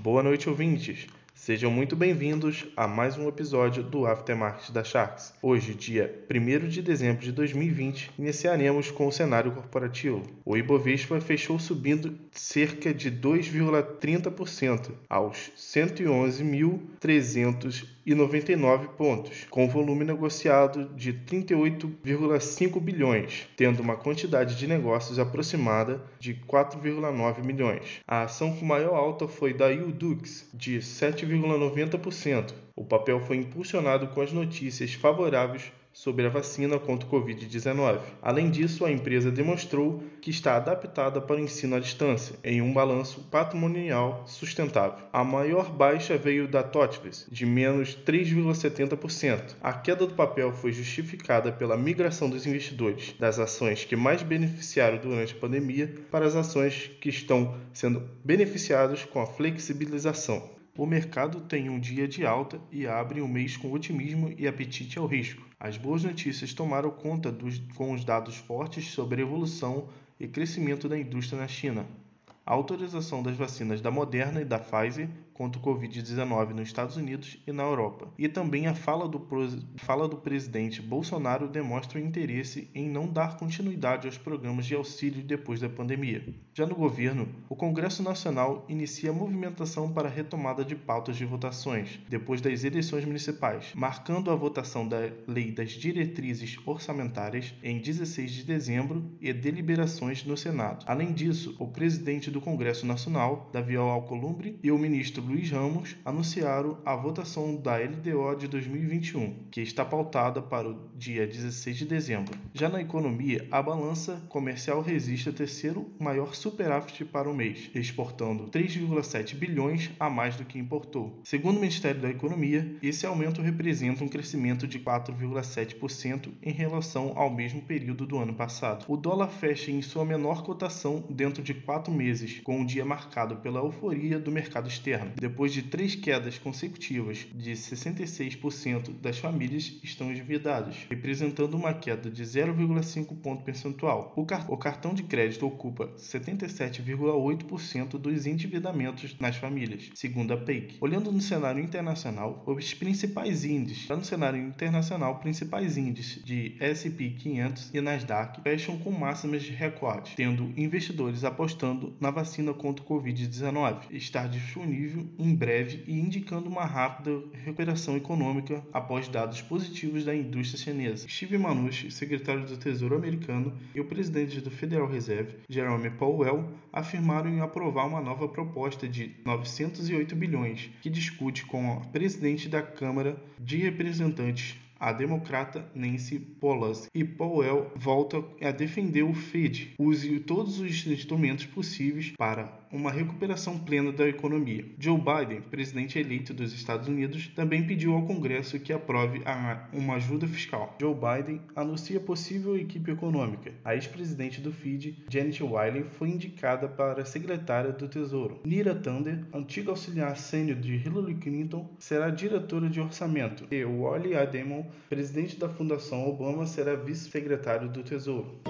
Boa noite, ouvintes. Sejam muito bem-vindos a mais um episódio do Aftermarket da Sharks. Hoje, dia 1 de dezembro de 2020, iniciaremos com o cenário corporativo. O Ibovespa fechou subindo cerca de 2,30% aos 111.399 pontos, com volume negociado de 38,5 bilhões, tendo uma quantidade de negócios aproximada de 4,9 milhões. A ação com maior alta foi da Udux, de 7 7,90%. O papel foi impulsionado com as notícias favoráveis sobre a vacina contra o Covid-19. Além disso, a empresa demonstrou que está adaptada para o ensino à distância, em um balanço patrimonial sustentável. A maior baixa veio da Totves, de menos 3,70%. A queda do papel foi justificada pela migração dos investidores das ações que mais beneficiaram durante a pandemia para as ações que estão sendo beneficiadas com a flexibilização. O mercado tem um dia de alta e abre o um mês com otimismo e apetite ao risco. As boas notícias tomaram conta dos, com os dados fortes sobre a evolução e crescimento da indústria na China. A autorização das vacinas da Moderna e da Pfizer contra o Covid-19 nos Estados Unidos e na Europa. E também a fala do, fala do presidente Bolsonaro demonstra o interesse em não dar continuidade aos programas de auxílio depois da pandemia. Já no governo, o Congresso Nacional inicia movimentação para a retomada de pautas de votações depois das eleições municipais, marcando a votação da Lei das Diretrizes Orçamentárias em 16 de dezembro e deliberações no Senado. Além disso, o presidente do Congresso Nacional, Davi Alcolumbre, e o ministro Luiz Ramos anunciaram a votação da LDO de 2021, que está pautada para o dia 16 de dezembro. Já na economia, a balança comercial resiste ao terceiro maior superávit para o mês, exportando 3,7 bilhões a mais do que importou. Segundo o Ministério da Economia, esse aumento representa um crescimento de 4,7% em relação ao mesmo período do ano passado. O dólar fecha em sua menor cotação dentro de quatro meses, com um dia marcado pela euforia do mercado externo. Depois de três quedas consecutivas de 66% das famílias estão endividadas, representando uma queda de 0,5 ponto percentual. O, car o cartão de crédito ocupa 77,8% dos endividamentos nas famílias, segundo a PEIC. Olhando no cenário internacional, os principais índices, no cenário internacional, principais índices de S&P 500 e Nasdaq fecham com máximas de recorde, tendo investidores apostando na vacina contra o Covid-19 estar disponível em breve e indicando uma rápida recuperação econômica após dados positivos da indústria chinesa. Steve Mnuchin, secretário do Tesouro americano, e o presidente do Federal Reserve, Jerome Powell, afirmaram em aprovar uma nova proposta de 908 bilhões, que discute com a presidente da Câmara de Representantes, a democrata Nancy Pelosi. E Powell volta a defender o Fed. Use todos os instrumentos possíveis para uma recuperação plena da economia. Joe Biden, presidente eleito dos Estados Unidos, também pediu ao Congresso que aprove uma ajuda fiscal. Joe Biden anuncia possível equipe econômica. A ex-presidente do FID, Janet Wiley, foi indicada para secretária do Tesouro. Nira Thunder, antiga auxiliar sênior de Hillary Clinton, será diretora de orçamento. E Wally Ademon, presidente da Fundação Obama será vice-secretário do Tesouro.